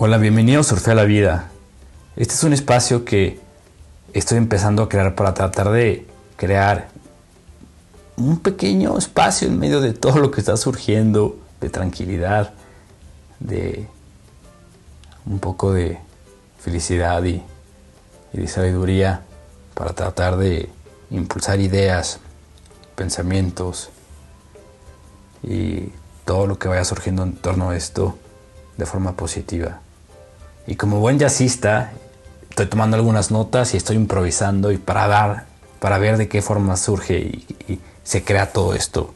Hola, bienvenido a Surfea la Vida. Este es un espacio que estoy empezando a crear para tratar de crear un pequeño espacio en medio de todo lo que está surgiendo, de tranquilidad, de un poco de felicidad y, y de sabiduría para tratar de impulsar ideas, pensamientos y todo lo que vaya surgiendo en torno a esto de forma positiva. Y como buen jazzista, estoy tomando algunas notas y estoy improvisando y para dar, para ver de qué forma surge y, se crea todo esto.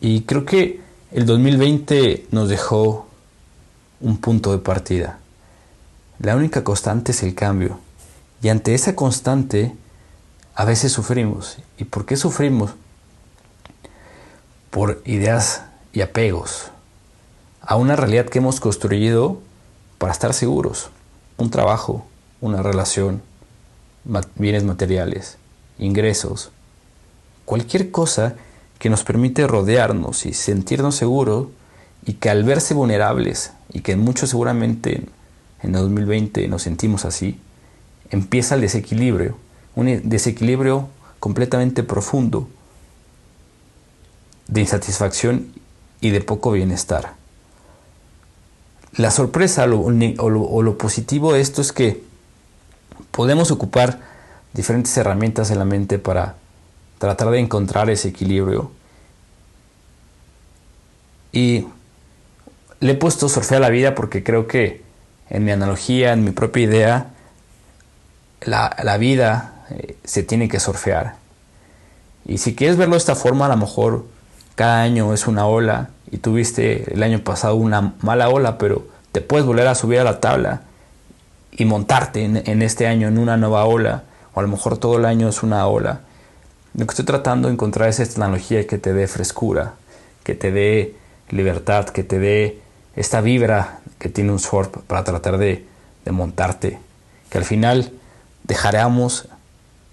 Y creo que el 2020 nos dejó un punto de partida. La única constante es el cambio. Y ante esa constante, a veces sufrimos. ¿Y por qué sufrimos? Por ideas y apegos a una realidad que hemos construido para estar seguros. Un trabajo, una relación, bienes materiales, ingresos, cualquier cosa que nos permite rodearnos y sentirnos seguros y que al verse vulnerables y que muchos seguramente en el 2020 nos sentimos así, empieza el desequilibrio, un desequilibrio completamente profundo de insatisfacción y de poco bienestar la sorpresa o lo, positivo de esto es que podemos ocupar diferentes herramientas en la mente para tratar de encontrar ese equilibrio. Y le he puesto surfear la vida porque creo que en mi analogía, en mi propia idea, la, vida eh, se tiene que surfear. Y si quieres verlo de esta forma, a lo mejor cada año es una ola y tuviste el año pasado una mala ola, pero te puedes volver a subir a la tabla y montarte en, este año en una nueva ola, o a lo mejor todo el año es una ola. Lo que estoy tratando de encontrar es esta analogía que te dé frescura, que te dé libertad, que te dé esta vibra que tiene un surf para tratar de, de montarte, que al final dejaremos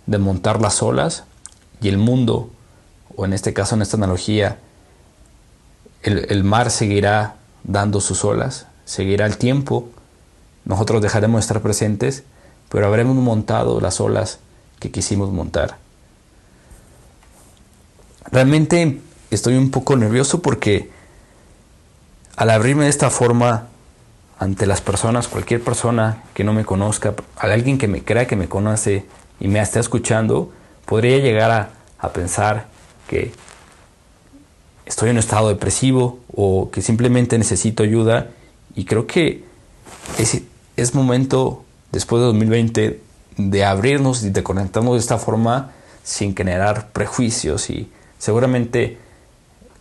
de montar las olas y el mundo, o en este caso en esta analogía, el, mar seguirá dando sus olas, seguirá el tiempo, nosotros dejaremos de estar presentes, pero habremos montado las olas que quisimos montar. Realmente estoy un poco nervioso porque al abrirme de esta forma ante las personas, cualquier persona que no me conozca, alguien que me crea que me conoce y me está escuchando, podría llegar a, a pensar que estoy en un estado depresivo o que simplemente necesito ayuda. Y creo que es, momento después de 2020 de abrirnos y de conectarnos de esta forma sin generar prejuicios. Y seguramente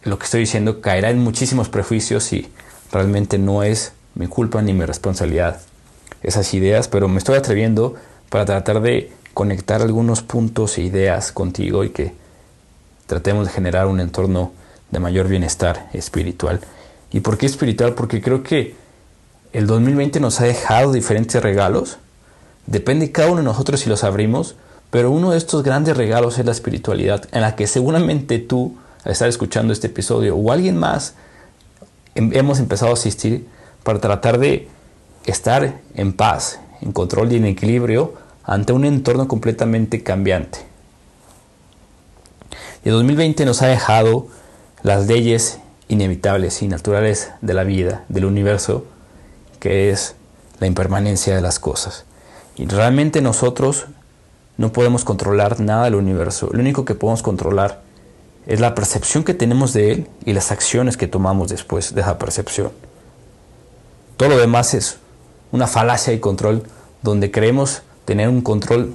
lo que estoy diciendo caerá en muchísimos prejuicios y realmente no es mi culpa ni mi responsabilidad esas ideas, pero me estoy atreviendo para tratar de conectar algunos puntos e ideas contigo y que tratemos de generar un entorno de mayor bienestar espiritual. ¿Y por qué espiritual? Porque creo que el 2020 nos ha dejado diferentes regalos. Depende cada uno de nosotros si los abrimos, pero uno de estos grandes regalos es la espiritualidad, en la que seguramente tú, al estar escuchando este episodio, o alguien más, em, hemos empezado a asistir para tratar de estar en paz, en control y en equilibrio ante un entorno completamente cambiante. El 2020 nos ha dejado las leyes inevitables y naturales de la vida, del universo, que es la impermanencia de las cosas. Y realmente nosotros no podemos controlar nada del universo. Lo único que podemos controlar es la percepción que tenemos de él y las acciones que tomamos después de esa percepción. Todo lo demás es una falacia y control donde creemos tener un control,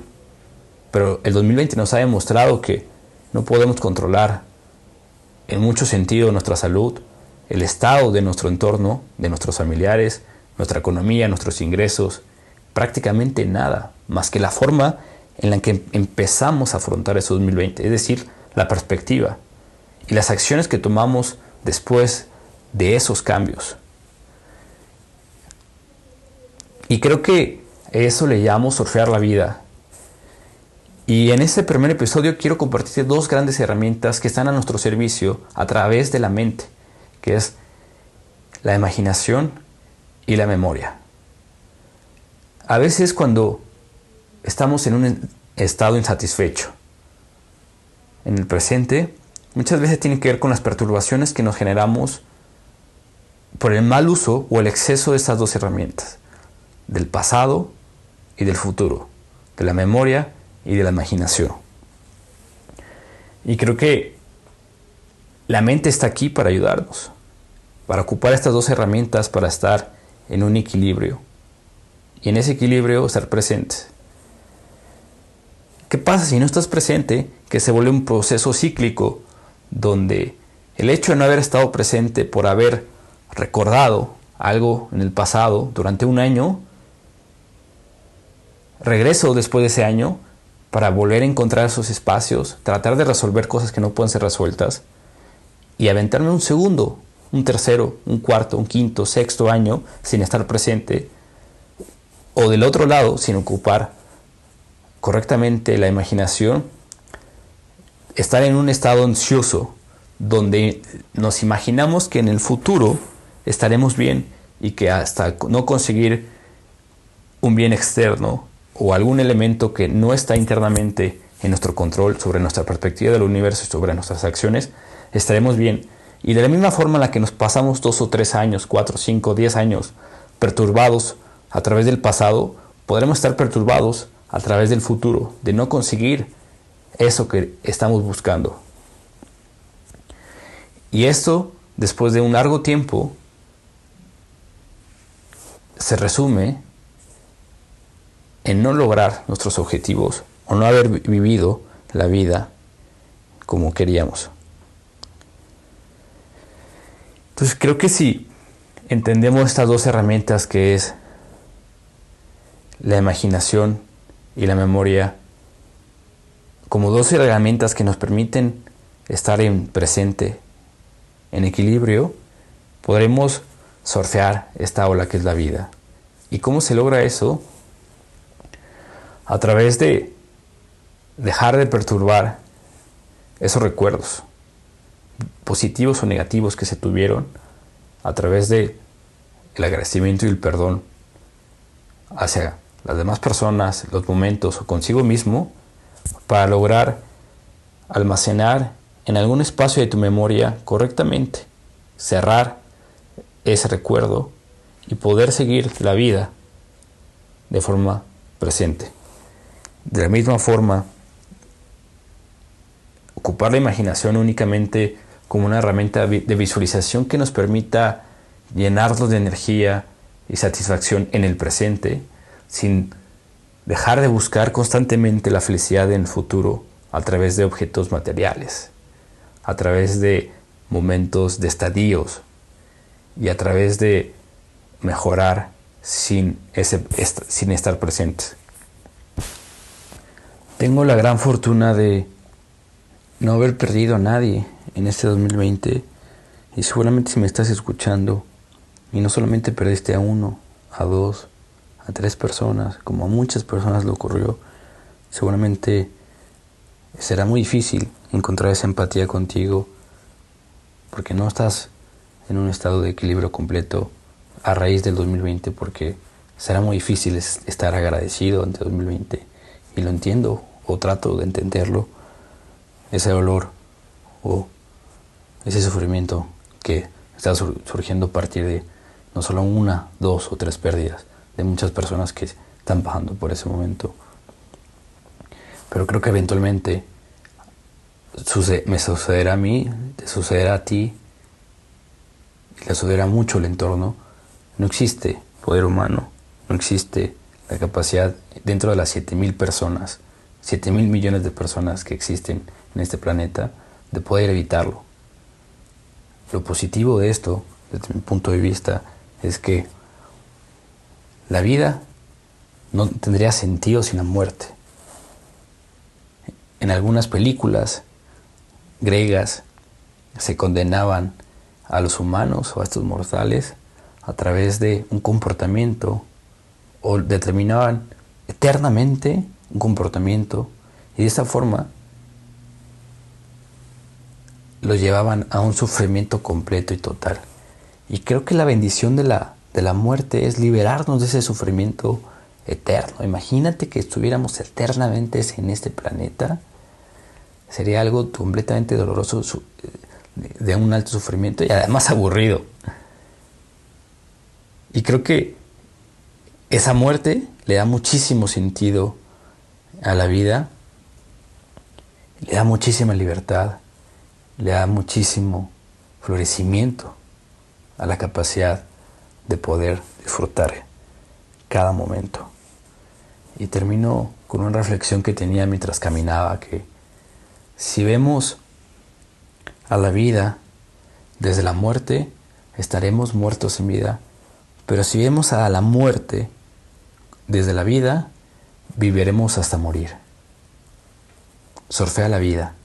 pero el 2020 nos ha demostrado que no podemos controlar en mucho sentido nuestra salud, el estado de nuestro entorno, de nuestros familiares, nuestra economía, nuestros ingresos, prácticamente nada, más que la forma en la que empezamos a afrontar ese 2020, es decir, la perspectiva y las acciones que tomamos después de esos cambios. Y creo que eso le llamo surfear la vida, y en este primer episodio quiero compartirte dos grandes herramientas que están a nuestro servicio a través de la mente, que es la imaginación y la memoria. A veces cuando estamos en un estado insatisfecho, en el presente, muchas veces tiene que ver con las perturbaciones que nos generamos por el mal uso o el exceso de estas dos herramientas, del pasado y del futuro, de la memoria y de la imaginación. Y creo que la mente está aquí para ayudarnos, para ocupar estas dos herramientas para estar en un equilibrio. Y en ese equilibrio estar presentes. ¿Qué pasa si no estás presente? Que se vuelve un proceso cíclico donde el hecho de no haber estado presente por haber recordado algo en el pasado durante un año, regreso después de ese año para volver a encontrar esos espacios, tratar de resolver cosas que no pueden ser resueltas y aventarme un segundo, un tercero, un cuarto, un quinto, sexto año sin estar presente o del otro lado sin ocupar correctamente la imaginación, estar en un estado ansioso donde nos imaginamos que en el futuro estaremos bien y que hasta no conseguir un bien externo o algún elemento que no está internamente en nuestro control sobre nuestra perspectiva del universo y sobre nuestras acciones, estaremos bien. Y de la misma forma en la que nos pasamos dos o tres años, cuatro, cinco, diez años perturbados a través del pasado, podremos estar perturbados a través del futuro, de no conseguir eso que estamos buscando. Y esto, después de un largo tiempo, se resume en no lograr nuestros objetivos o no haber vivido la vida como queríamos. Entonces creo que si entendemos estas dos herramientas que es la imaginación y la memoria como dos herramientas que nos permiten estar en presente, en equilibrio, podremos surfear esta ola que es la vida. ¿Y cómo se logra eso? A través de dejar de perturbar esos recuerdos, positivos o negativos que se tuvieron, a través de el agradecimiento y el perdón hacia las demás personas, los momentos o consigo mismo, para lograr almacenar en algún espacio de tu memoria correctamente, cerrar ese recuerdo y poder seguir la vida de forma presente. De la misma forma, ocupar la imaginación únicamente como una herramienta de visualización que nos permita llenarnos de energía y satisfacción en el presente, sin dejar de buscar constantemente la felicidad en el futuro a través de objetos materiales, a través de momentos de estadios y a través de mejorar sin, sin estar presentes. Tengo la gran fortuna de no haber perdido a nadie en este 2020 y seguramente si me estás escuchando y no solamente perdiste a uno, a dos, a tres personas, como a muchas personas le ocurrió, seguramente será muy difícil encontrar esa empatía contigo porque no estás en un estado de equilibrio completo a raíz del 2020 porque será muy difícil estar agradecido ante 2020 y lo entiendo o trato de entenderlo, ese dolor o ese sufrimiento que está surgiendo a partir de no solo una, dos o tres pérdidas, de muchas personas que están pasando por ese momento. Pero creo que eventualmente me sucederá a mí, te sucederá a ti, le sucederá mucho el entorno. No existe poder humano, no existe la capacidad dentro de las 7.000 personas 7 mil millones de personas que existen en este planeta, de poder evitarlo. Lo positivo de esto, desde mi punto de vista, es que la vida no tendría sentido sin la muerte. En algunas películas griegas se condenaban a los humanos o a estos mortales a través de un comportamiento o determinaban eternamente un comportamiento y de esta forma lo llevaban a un sufrimiento completo y total. Y creo que la bendición de la de la muerte es liberarnos de ese sufrimiento eterno. Imagínate que estuviéramos eternamente en este planeta. Sería algo completamente doloroso, de un alto sufrimiento y además aburrido. Y creo que esa muerte le da muchísimo sentido a la vida, le da muchísima libertad, le da muchísimo florecimiento a la capacidad de poder disfrutar cada momento. Y termino con una reflexión que tenía mientras caminaba, que si vemos a la vida desde la muerte, estaremos muertos en vida, pero si vemos a la muerte desde la vida, viviremos hasta morir. Sorfea la vida